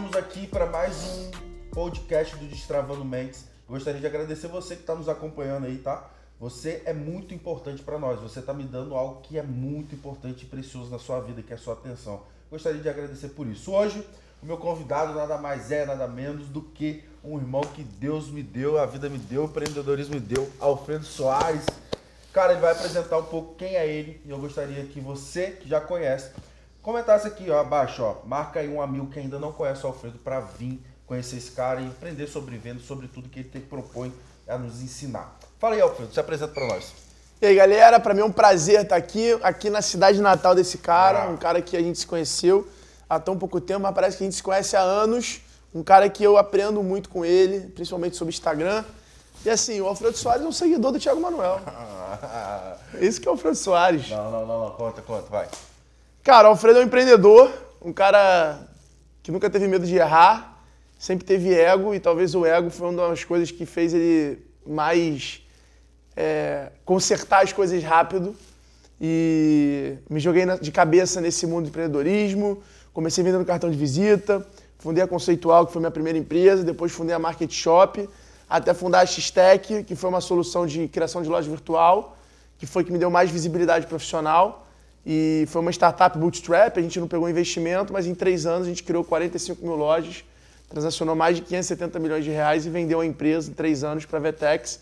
vamos aqui para mais um podcast do Destravando Mentes. Gostaria de agradecer você que está nos acompanhando aí, tá? Você é muito importante para nós. Você está me dando algo que é muito importante e precioso na sua vida, que é a sua atenção. Gostaria de agradecer por isso. Hoje, o meu convidado nada mais é, nada menos do que um irmão que Deus me deu, a vida me deu, o empreendedorismo me deu, Alfredo Soares. Cara, ele vai apresentar um pouco quem é ele e eu gostaria que você, que já conhece, comentasse aqui ó, abaixo, ó, marca aí um amigo que ainda não conhece o Alfredo para vir conhecer esse cara e aprender sobre venda, sobre tudo que ele te propõe a nos ensinar. Fala aí, Alfredo, se apresenta para nós. E aí, galera, para mim é um prazer estar aqui, aqui na cidade natal desse cara, ah. um cara que a gente se conheceu há tão pouco tempo, mas parece que a gente se conhece há anos. Um cara que eu aprendo muito com ele, principalmente sobre Instagram. E assim, o Alfredo Soares é um seguidor do Thiago Manuel. Esse que é o Alfredo Soares. Não, não, não, não, conta, conta, vai. Cara, o Alfredo é um empreendedor, um cara que nunca teve medo de errar, sempre teve ego e talvez o ego foi uma das coisas que fez ele mais é, consertar as coisas rápido. E me joguei de cabeça nesse mundo de empreendedorismo, comecei vendendo cartão de visita, fundei a Conceitual, que foi minha primeira empresa, depois fundei a Market Shop, até fundar a X-Tech, que foi uma solução de criação de loja virtual, que foi que me deu mais visibilidade profissional. E foi uma startup bootstrap, a gente não pegou investimento, mas em três anos a gente criou 45 mil lojas, transacionou mais de 570 milhões de reais e vendeu a empresa em três anos para a Vetex,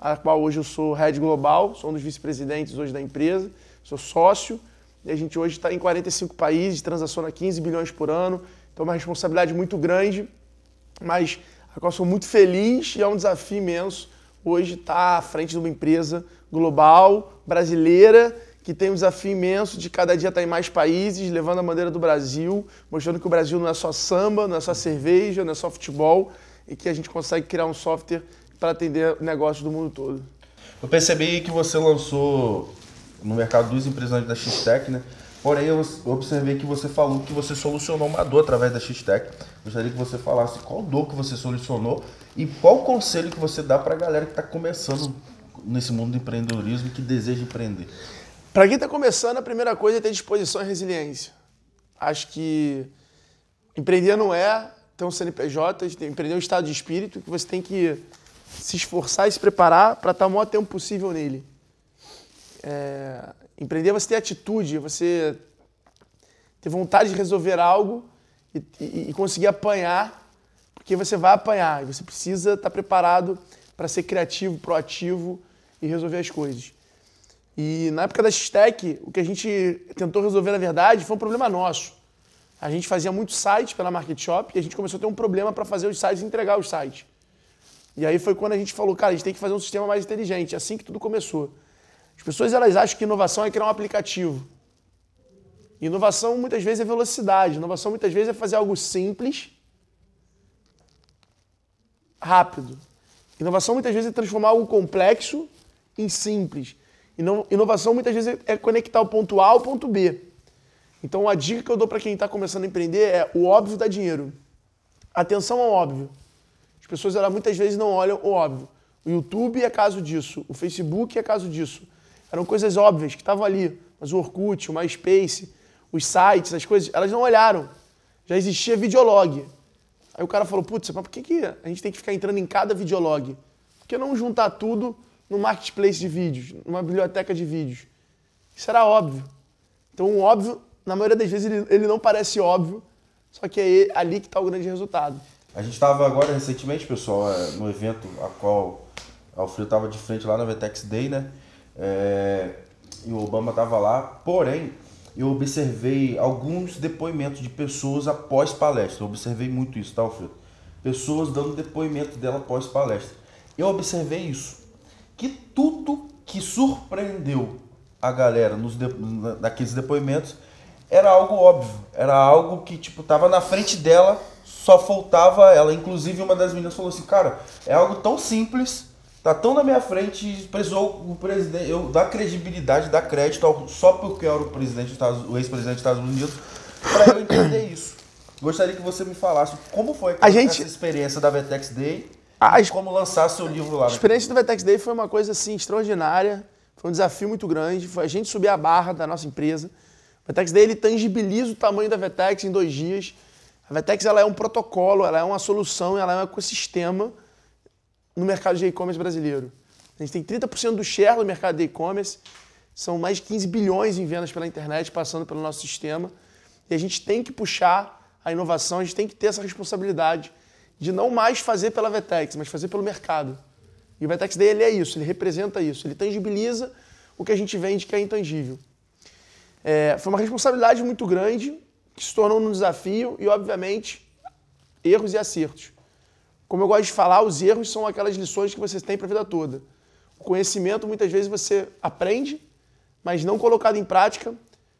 a qual hoje eu sou head global, sou um dos vice-presidentes hoje da empresa, sou sócio. E a gente hoje está em 45 países, transaciona 15 bilhões por ano, então é uma responsabilidade muito grande, mas a qual sou muito feliz e é um desafio imenso hoje estar à frente de uma empresa global, brasileira, que tem um desafio imenso de cada dia estar em mais países, levando a bandeira do Brasil, mostrando que o Brasil não é só samba, não é só cerveja, não é só futebol, e que a gente consegue criar um software para atender negócios do mundo todo. Eu percebi que você lançou no mercado duas empresas da X-Tech, né? Porém, eu observei que você falou que você solucionou uma dor através da X-Tech. Gostaria que você falasse qual dor que você solucionou e qual conselho que você dá para a galera que está começando nesse mundo do empreendedorismo e que deseja empreender. Para quem está começando, a primeira coisa é ter disposição e resiliência. Acho que empreender não é ter um CNPJ, empreender é um estado de espírito que você tem que se esforçar e se preparar para estar o maior tempo possível nele. É, Empreender é você ter atitude, você ter vontade de resolver algo e, e, e conseguir apanhar, porque você vai apanhar e você precisa estar preparado para ser criativo, proativo e resolver as coisas. E na época da X-Tech, o que a gente tentou resolver, na verdade, foi um problema nosso. A gente fazia muitos sites pela Market Shop e a gente começou a ter um problema para fazer os sites e entregar os sites. E aí foi quando a gente falou, cara, a gente tem que fazer um sistema mais inteligente. É assim que tudo começou. As pessoas elas acham que inovação é criar um aplicativo. Inovação muitas vezes é velocidade. Inovação muitas vezes é fazer algo simples, rápido. Inovação muitas vezes é transformar algo complexo em simples. Inovação muitas vezes é conectar o ponto A ao ponto B. Então a dica que eu dou para quem está começando a empreender é o óbvio dá dinheiro. Atenção ao óbvio. As pessoas elas, muitas vezes não olham o óbvio. O YouTube é caso disso, o Facebook é caso disso. Eram coisas óbvias que estavam ali. Mas o Orkut, o MySpace, os sites, as coisas, elas não olharam. Já existia videolog. Aí o cara falou, putz, mas por que, que a gente tem que ficar entrando em cada videolog? Por que não juntar tudo no marketplace de vídeos, numa biblioteca de vídeos? Isso era óbvio. Então óbvio, na maioria das vezes, ele, ele não parece óbvio, só que é ali que está o grande resultado. A gente estava agora recentemente, pessoal, é, no evento a qual Alfredo estava de frente lá na Vetex Day, né? É, e o Obama estava lá, porém, eu observei alguns depoimentos de pessoas após palestra. Eu observei muito isso, tá, Alfredo? Pessoas dando depoimento dela após palestra. Eu observei isso. Que tudo que surpreendeu a galera nos de, naqueles depoimentos era algo óbvio. Era algo que, tipo, tava na frente dela, só faltava ela. Inclusive, uma das meninas falou assim, cara, é algo tão simples tá tão na minha frente, precisou o presidente, eu dar credibilidade, dar crédito só porque eu era o presidente o ex-presidente dos Estados Unidos, para eu entender isso. Gostaria que você me falasse como foi a gente, essa experiência da Vetex Day a, e como lançar seu livro lá. A experiência da Vetex Day foi uma coisa assim extraordinária, foi um desafio muito grande, foi a gente subir a barra da nossa empresa. A Vetex Day ele tangibiliza o tamanho da Vetex em dois dias. A Vetex ela é um protocolo, ela é uma solução, ela é um ecossistema no mercado de e-commerce brasileiro. A gente tem 30% do share do mercado de e-commerce, são mais de 15 bilhões em vendas pela internet passando pelo nosso sistema. E a gente tem que puxar a inovação, a gente tem que ter essa responsabilidade de não mais fazer pela Vetex, mas fazer pelo mercado. E o Vetex Day ele é isso, ele representa isso, ele tangibiliza o que a gente vende que é intangível. É, foi uma responsabilidade muito grande, que se tornou um desafio e, obviamente, erros e acertos. Como eu gosto de falar, os erros são aquelas lições que você tem para a vida toda. O conhecimento, muitas vezes, você aprende, mas não colocado em prática,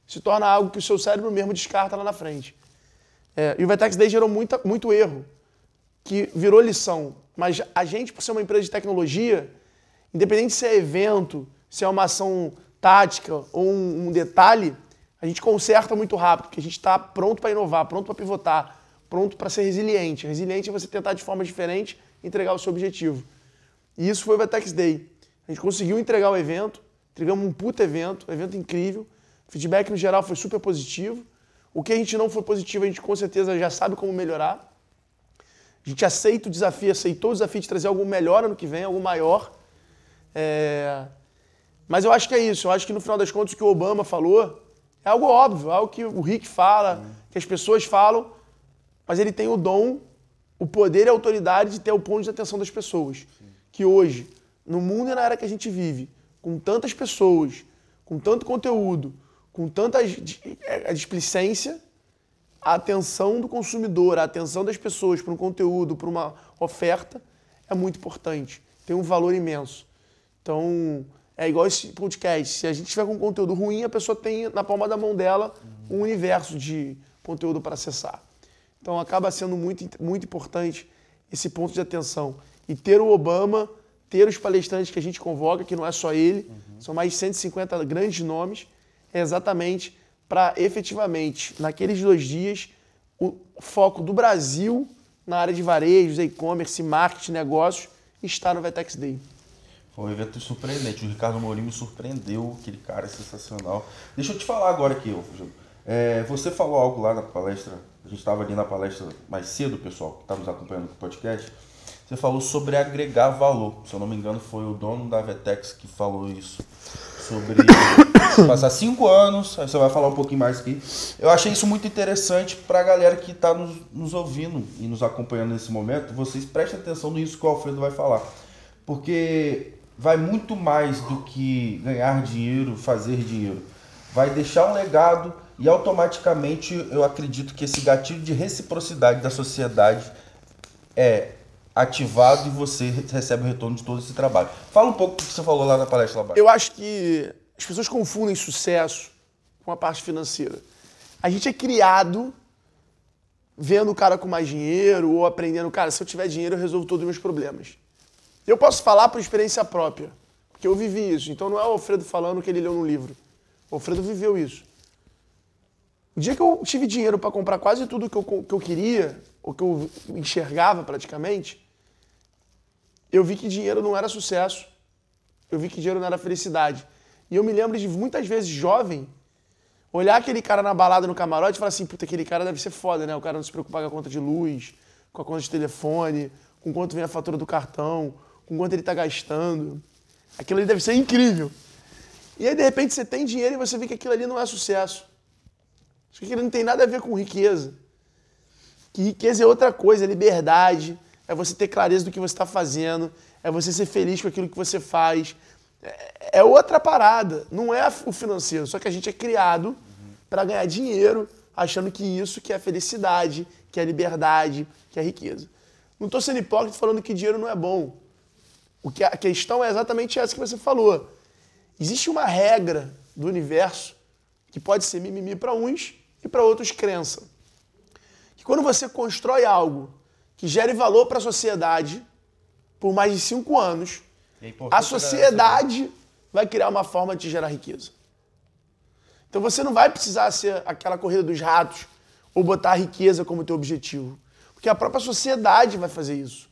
se torna algo que o seu cérebro mesmo descarta lá na frente. É, e o Vetex Day gerou muita, muito erro, que virou lição. Mas a gente, por ser uma empresa de tecnologia, independente se é evento, se é uma ação tática ou um, um detalhe, a gente conserta muito rápido, porque a gente está pronto para inovar, pronto para pivotar, pronto para ser resiliente. Resiliente é você tentar de forma diferente entregar o seu objetivo. E isso foi o Vetex Day. A gente conseguiu entregar o evento, entregamos um puta evento, um evento incrível. O feedback no geral foi super positivo. O que a gente não foi positivo, a gente com certeza já sabe como melhorar. A gente aceita o desafio, aceitou o desafio de trazer algo melhor ano que vem, algo maior. É... Mas eu acho que é isso. Eu acho que no final das contas o que o Obama falou é algo óbvio, algo que o Rick fala, que as pessoas falam, mas ele tem o dom, o poder e a autoridade de ter o ponto de atenção das pessoas. Sim. Que hoje, no mundo e na era que a gente vive, com tantas pessoas, com tanto conteúdo, com tanta é, displicência, a atenção do consumidor, a atenção das pessoas para um conteúdo, para uma oferta, é muito importante. Tem um valor imenso. Então, é igual esse podcast. Se a gente tiver com conteúdo ruim, a pessoa tem na palma da mão dela um universo de conteúdo para acessar. Então acaba sendo muito, muito importante esse ponto de atenção. E ter o Obama, ter os palestrantes que a gente convoca, que não é só ele, uhum. são mais de 150 grandes nomes, é exatamente para efetivamente, naqueles dois dias, o foco do Brasil na área de varejo, e-commerce, marketing, negócios, está no Vetex Day. Foi um evento surpreendente. O Ricardo Mourinho me surpreendeu, aquele cara é sensacional. Deixa eu te falar agora aqui, Júlio. É, você falou algo lá na palestra, a gente estava ali na palestra mais cedo, pessoal, que está nos acompanhando no podcast. Você falou sobre agregar valor. Se eu não me engano, foi o dono da Vetex que falou isso. Sobre passar cinco anos, aí você vai falar um pouquinho mais aqui. Eu achei isso muito interessante para a galera que está nos, nos ouvindo e nos acompanhando nesse momento. Vocês prestem atenção nisso que o Alfredo vai falar. Porque vai muito mais do que ganhar dinheiro, fazer dinheiro. Vai deixar um legado e automaticamente eu acredito que esse gatilho de reciprocidade da sociedade é ativado e você recebe o retorno de todo esse trabalho. Fala um pouco do que você falou lá na palestra lá Eu acho que as pessoas confundem sucesso com a parte financeira. A gente é criado vendo o cara com mais dinheiro ou aprendendo, cara, se eu tiver dinheiro eu resolvo todos os meus problemas. Eu posso falar por experiência própria, porque eu vivi isso. Então não é o Alfredo falando que ele leu no livro. O Alfredo viveu isso. O dia que eu tive dinheiro para comprar quase tudo que eu, que eu queria, ou que eu enxergava praticamente, eu vi que dinheiro não era sucesso. Eu vi que dinheiro não era felicidade. E eu me lembro de muitas vezes jovem olhar aquele cara na balada no camarote e falar assim: puta, aquele cara deve ser foda, né? O cara não se preocupa com a conta de luz, com a conta de telefone, com quanto vem a fatura do cartão, com quanto ele está gastando. Aquilo ali deve ser incrível. E aí, de repente, você tem dinheiro e você vê que aquilo ali não é sucesso. Isso aqui não tem nada a ver com riqueza. Que riqueza é outra coisa, é liberdade, é você ter clareza do que você está fazendo, é você ser feliz com aquilo que você faz. É, é outra parada, não é o financeiro. Só que a gente é criado uhum. para ganhar dinheiro, achando que isso que é felicidade, que é liberdade, que é riqueza. Não estou sendo hipócrita falando que dinheiro não é bom. O que a questão é exatamente essa que você falou. Existe uma regra do universo que pode ser mimimi para uns e para outros crença. Que quando você constrói algo que gere valor para a sociedade por mais de cinco anos, é a sociedade vai criar uma forma de gerar riqueza. Então você não vai precisar ser aquela corrida dos ratos ou botar a riqueza como teu objetivo, porque a própria sociedade vai fazer isso.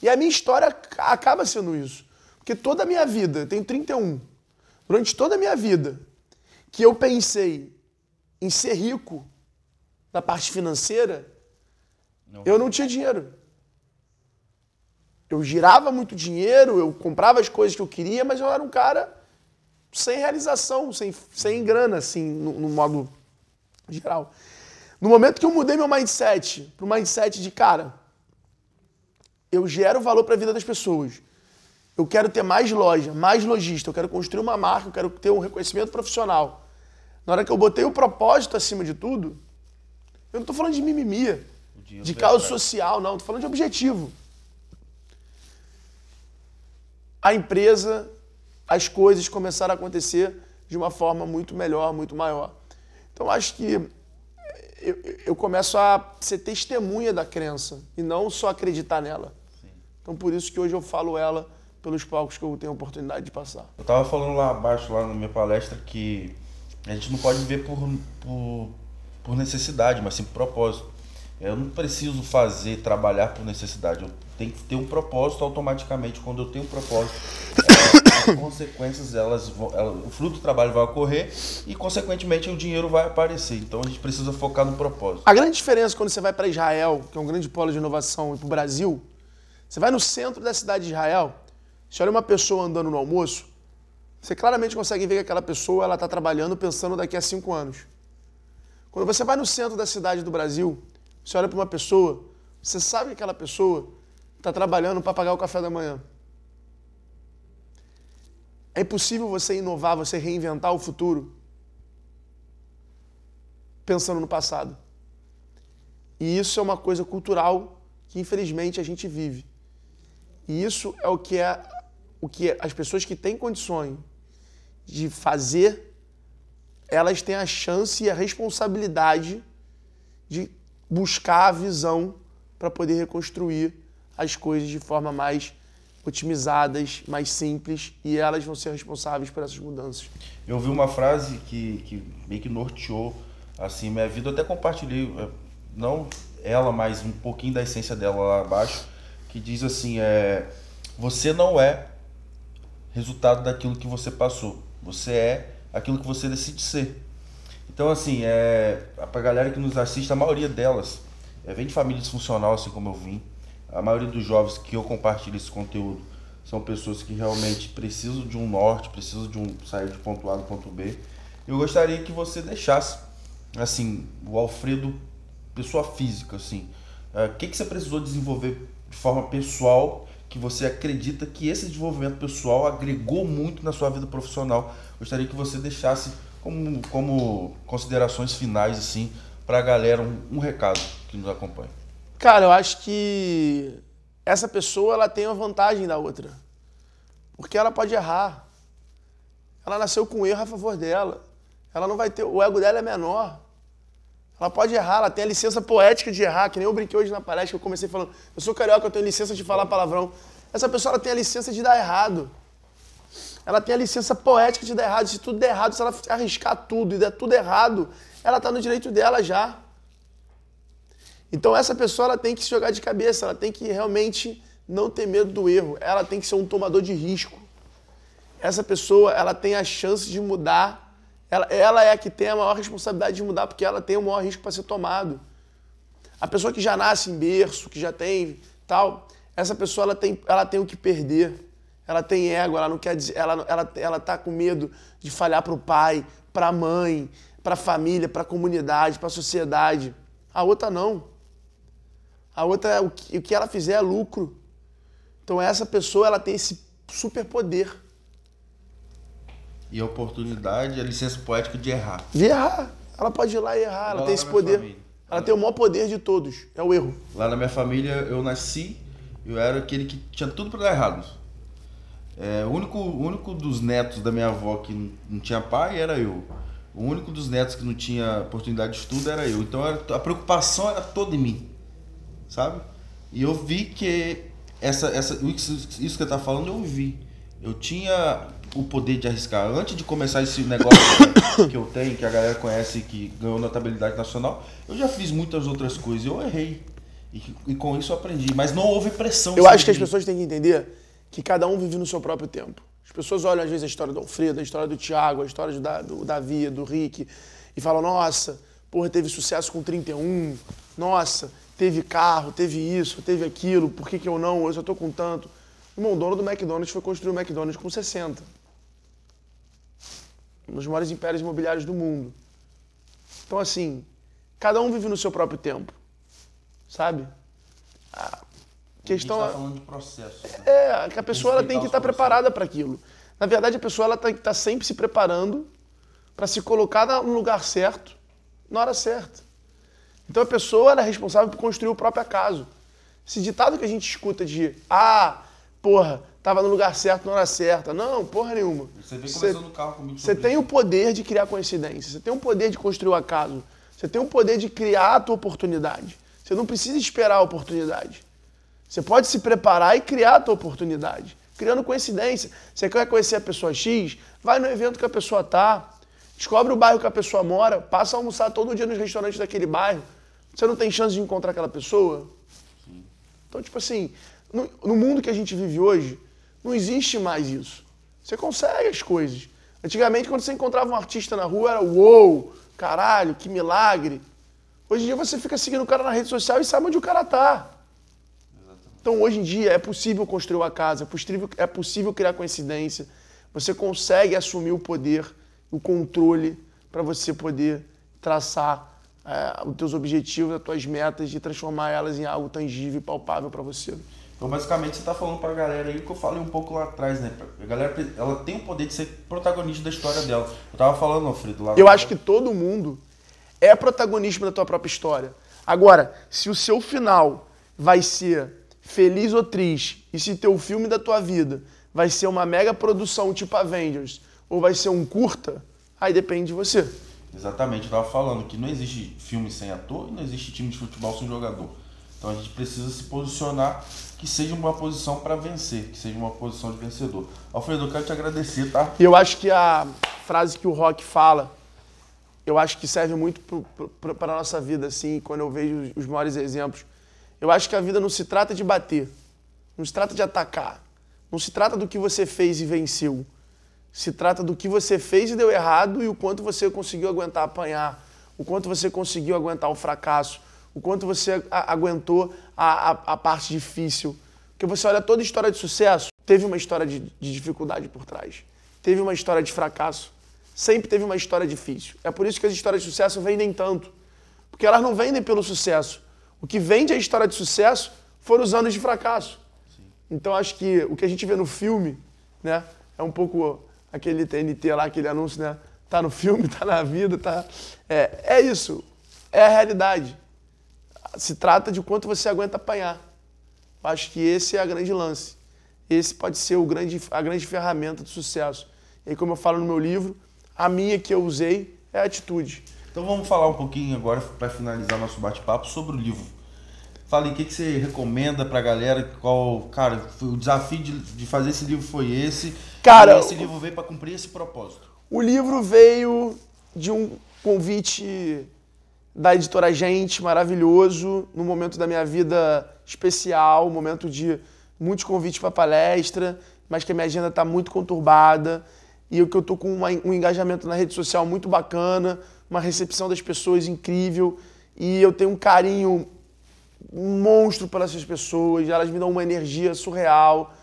E a minha história acaba sendo isso. Porque toda a minha vida, eu tenho 31, durante toda a minha vida, que eu pensei em ser rico na parte financeira, Não. Eu não tinha dinheiro. Eu girava muito dinheiro, eu comprava as coisas que eu queria, mas eu era um cara sem realização, sem, sem grana, assim, no, no modo geral. No momento que eu mudei meu mindset para o mindset de, cara, eu gero valor para a vida das pessoas. Eu quero ter mais loja, mais lojista, eu quero construir uma marca, eu quero ter um reconhecimento profissional. Na hora que eu botei o propósito acima de tudo, eu não estou falando de mimimi, de causa social, não, estou falando de objetivo. A empresa, as coisas começaram a acontecer de uma forma muito melhor, muito maior. Então acho que eu, eu começo a ser testemunha da crença e não só acreditar nela. Sim. Então por isso que hoje eu falo ela pelos palcos que eu tenho a oportunidade de passar. Eu estava falando lá abaixo, lá na minha palestra, que a gente não pode viver por, por, por necessidade, mas sim por propósito. Eu não preciso fazer, trabalhar por necessidade. Eu tenho que ter um propósito automaticamente. Quando eu tenho um propósito, as consequências, elas, vão, o fruto do trabalho vai ocorrer e, consequentemente, o dinheiro vai aparecer. Então, a gente precisa focar no propósito. A grande diferença quando você vai para Israel, que é um grande polo de inovação, e para o Brasil, você vai no centro da cidade de Israel, você olha uma pessoa andando no almoço, você claramente consegue ver que aquela pessoa ela está trabalhando pensando daqui a cinco anos. Quando você vai no centro da cidade do Brasil, você olha para uma pessoa, você sabe que aquela pessoa está trabalhando para pagar o café da manhã. É impossível você inovar, você reinventar o futuro pensando no passado. E isso é uma coisa cultural que infelizmente a gente vive. E isso é o que é o que as pessoas que têm condições de fazer, elas têm a chance e a responsabilidade de buscar a visão para poder reconstruir as coisas de forma mais otimizadas, mais simples, e elas vão ser responsáveis por essas mudanças. Eu ouvi uma frase que, que meio que norteou assim minha vida, eu até compartilhei, é, não ela, mas um pouquinho da essência dela lá abaixo, que diz assim, é, você não é resultado daquilo que você passou, você é aquilo que você decide ser. Então, assim, é, a galera que nos assiste, a maioria delas é, vem de família disfuncional, assim como eu vim. A maioria dos jovens que eu compartilho esse conteúdo são pessoas que realmente precisam de um norte, precisam de um sair de ponto A do ponto B. Eu gostaria que você deixasse, assim, o Alfredo, pessoa física, assim, é, o que, que você precisou desenvolver de forma pessoal que você acredita que esse desenvolvimento pessoal agregou muito na sua vida profissional. Gostaria que você deixasse como, como considerações finais, assim, para a galera, um, um recado que nos acompanha. Cara, eu acho que essa pessoa ela tem uma vantagem da outra. Porque ela pode errar. Ela nasceu com erro a favor dela. Ela não vai ter. O ego dela é menor. Ela pode errar, ela tem a licença poética de errar, que nem eu brinquei hoje na palestra que eu comecei falando. Eu sou carioca, eu tenho licença de falar palavrão. Essa pessoa ela tem a licença de dar errado ela tem a licença poética de dar errado. Se tudo der errado, se ela arriscar tudo e der tudo errado, ela está no direito dela já. Então essa pessoa ela tem que se jogar de cabeça, ela tem que realmente não ter medo do erro, ela tem que ser um tomador de risco. Essa pessoa ela tem a chance de mudar, ela, ela é a que tem a maior responsabilidade de mudar, porque ela tem o maior risco para ser tomado. A pessoa que já nasce em berço, que já tem tal, essa pessoa ela tem, ela tem o que perder ela tem ego, ela não quer dizer, ela, ela, ela tá com medo de falhar para o pai, para a mãe, para a família, para a comunidade, para a sociedade. A outra não. A outra, o que, o que ela fizer é lucro. Então essa pessoa, ela tem esse superpoder. E a oportunidade, a licença poética de errar. De errar. Ela pode ir lá e errar, ela tem esse poder. Família. Ela tem o maior poder de todos, é o erro. Lá na minha família, eu nasci, eu era aquele que tinha tudo para dar errado. É, o, único, o único dos netos da minha avó que não tinha pai era eu. O único dos netos que não tinha oportunidade de estudo era eu. Então era, a preocupação era toda em mim, sabe? E eu vi que essa, essa, isso, que você está falando, eu vi. Eu tinha o poder de arriscar. Antes de começar esse negócio que eu tenho, que a galera conhece, que ganhou notabilidade nacional, eu já fiz muitas outras coisas. Eu errei. E, e com isso eu aprendi. Mas não houve pressão. Eu acho que as pessoas têm que entender que cada um vive no seu próprio tempo. As pessoas olham às vezes a história do Alfredo, a história do Tiago, a história do, Davi, do Rick, e falam, nossa, porra, teve sucesso com 31, nossa, teve carro, teve isso, teve aquilo, por que, que eu não? Eu só tô com tanto. Irmão, o dono do McDonald's foi construir o McDonald's com 60. Um dos maiores impérios imobiliários do mundo. Então, assim, cada um vive no seu próprio tempo. Sabe? Questão a gente é- tá falando de processo. né? é que a pessoa ela tem que estar processos. preparada para aquilo. Na verdade, a pessoa ela tem que estar sempre se preparando para se colocar no lugar certo, na hora certa. Então a pessoa ela é responsável por construir o próprio acaso. Esse ditado que a gente escuta de ah, porra, tava no lugar certo na hora certa. Não, porra nenhuma. Você vem Você- no carro comigo você tem o isso. poder de criar coincidência, você tem o poder de construir o acaso, você tem o poder de criar a tua oportunidade. Você não precisa esperar a oportunidade. Você pode se preparar e criar a tua oportunidade, criando coincidência. Você quer conhecer a pessoa X? Vai no evento que a pessoa tá, descobre o bairro que a pessoa mora, passa a almoçar todo dia nos restaurantes daquele bairro. Você não tem chance de encontrar aquela pessoa? Então, tipo assim, no, no mundo que a gente vive hoje, não existe mais isso. Você consegue as coisas. Antigamente, quando você encontrava um artista na rua, era uou, caralho, que milagre. Hoje em dia você fica seguindo o cara na rede social e sabe onde o cara tá. Então, hoje em dia, é possível construir uma casa, é possível, é possível criar coincidência. Você consegue assumir o poder, o controle, para você poder traçar é, os teus objetivos, as tuas metas e transformar elas em algo tangível e palpável para você. Então, basicamente, você tá falando pra galera aí o que eu falei um pouco lá atrás, né? A galera, ela tem o poder de ser protagonista da história dela. Eu tava falando, Alfredo, lá Eu acho que todo mundo é protagonista da tua própria história. Agora, se o seu final vai ser feliz ou triste, e se teu filme da tua vida vai ser uma mega produção tipo Avengers, ou vai ser um curta, aí depende de você. Exatamente, eu tava falando que não existe filme sem ator e não existe time de futebol sem jogador. Então a gente precisa se posicionar que seja uma posição para vencer, que seja uma posição de vencedor. Alfredo, eu quero te agradecer, tá? E eu acho que a frase que o Rock fala, eu acho que serve muito para a nossa vida, assim, quando eu vejo os maiores exemplos. Eu acho que a vida não se trata de bater, não se trata de atacar, não se trata do que você fez e venceu. Se trata do que você fez e deu errado e o quanto você conseguiu aguentar apanhar, o quanto você conseguiu aguentar o fracasso, o quanto você aguentou a, a, a parte difícil. Porque você olha toda história de sucesso, teve uma história de, de dificuldade por trás, teve uma história de fracasso, sempre teve uma história difícil. É por isso que as histórias de sucesso vendem tanto. Porque elas não vendem pelo sucesso. O que vende a história de sucesso foram os anos de fracasso. Então acho que o que a gente vê no filme, né, é um pouco aquele TNT lá, aquele anúncio, né? Tá no filme, tá na vida, tá. É, é isso. É a realidade. Se trata de quanto você aguenta apanhar. Acho que esse é a grande lance. Esse pode ser o grande, a grande ferramenta do sucesso. E como eu falo no meu livro, a minha que eu usei é a atitude. Então vamos falar um pouquinho agora para finalizar nosso bate-papo sobre o livro. Fala aí, o que, que você recomenda pra galera? Qual, cara, o desafio de, de fazer esse livro foi esse. Cara, e esse livro veio para cumprir esse propósito. O livro veio de um convite da editora Gente, maravilhoso, num momento da minha vida especial, um momento de muitos convites para palestra, mas que a minha agenda está muito conturbada e eu que eu tô com uma- um engajamento na rede social muito bacana, uma recepção das pessoas incrível e eu tenho um carinho monstro pelas essas pessoas, elas me dão uma energia surreal.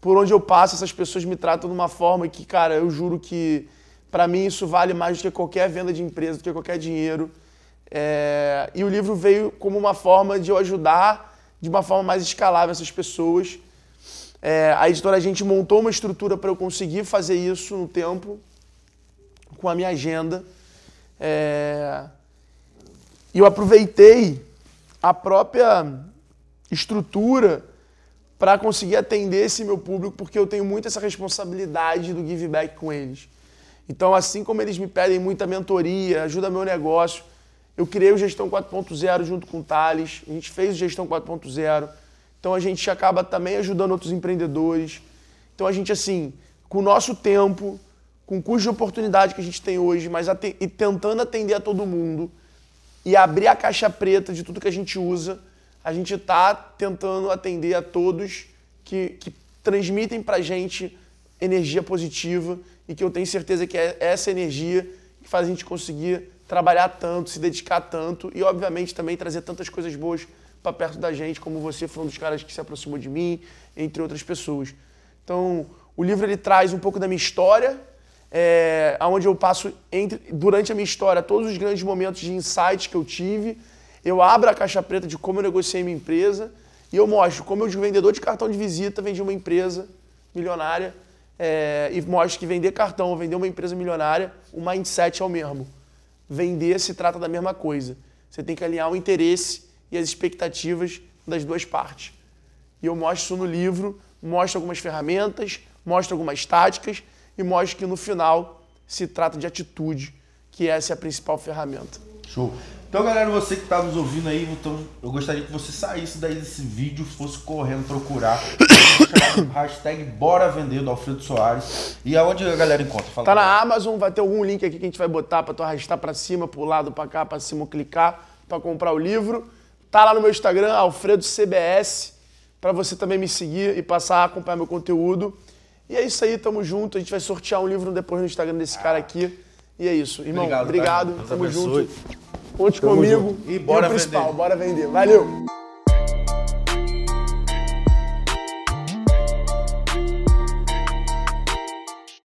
Por onde eu passo, essas pessoas me tratam de uma forma que, cara, eu juro que pra mim isso vale mais do que qualquer venda de empresa, do que qualquer dinheiro. É, E o livro veio como uma forma de eu ajudar de uma forma mais escalável essas pessoas. É, a editora a gente montou uma estrutura para eu conseguir fazer isso no tempo, com a minha agenda. É, eu aproveitei a própria estrutura para conseguir atender esse meu público, porque eu tenho muito essa responsabilidade do give back com eles. Então, assim como eles me pedem muita mentoria, ajuda meu negócio, eu criei o Gestão 4.0 junto com o Thales, a gente fez o Gestão 4.0, então a gente acaba também ajudando outros empreendedores. Então a gente, assim, com o nosso tempo, com o custo de oportunidade que a gente tem hoje, mas e tentando atender a todo mundo, e abrir a caixa preta de tudo que a gente usa, a gente está tentando atender a todos que, que transmitem para a gente energia positiva e que eu tenho certeza que é essa energia que faz a gente conseguir trabalhar tanto, se dedicar tanto e, obviamente, também trazer tantas coisas boas para perto da gente, como você foi um dos caras que se aproximou de mim, entre outras pessoas. Então, o livro ele traz um pouco da minha história, é, onde eu passo entre, durante a minha história todos os grandes momentos de insights que eu tive. Eu abro a caixa preta de como eu negociei minha empresa e eu mostro como eu, de vendedor de cartão de visita, vendi uma empresa milionária é, e mostro que vender cartão vender uma empresa milionária, o mindset é o mesmo. Vender se trata da mesma coisa. Você tem que alinhar o interesse e as expectativas das duas partes. E eu mostro isso no livro, mostro algumas ferramentas, mostro algumas táticas e mostro que no final se trata de atitude, que essa é a principal ferramenta. Show. Então, galera, você que está nos ouvindo aí, então, eu gostaria que você saísse daí desse vídeo, fosse correndo procurar hashtag Bora Vender do Alfredo Soares. E aonde a galera encontra? Fala tá na Amazon, vai ter algum link aqui que a gente vai botar para tu arrastar para cima, para o lado, para cá, para cima, clicar para comprar o livro. Tá lá no meu Instagram, Alfredo CBS, para você também me seguir e passar a acompanhar meu conteúdo. E é isso aí, tamo junto. A gente vai sortear um livro depois no Instagram desse cara aqui. E é isso. Irmão, obrigado. obrigado tamo junto. Conte comigo. E bora e o principal, vender. bora vender. Valeu!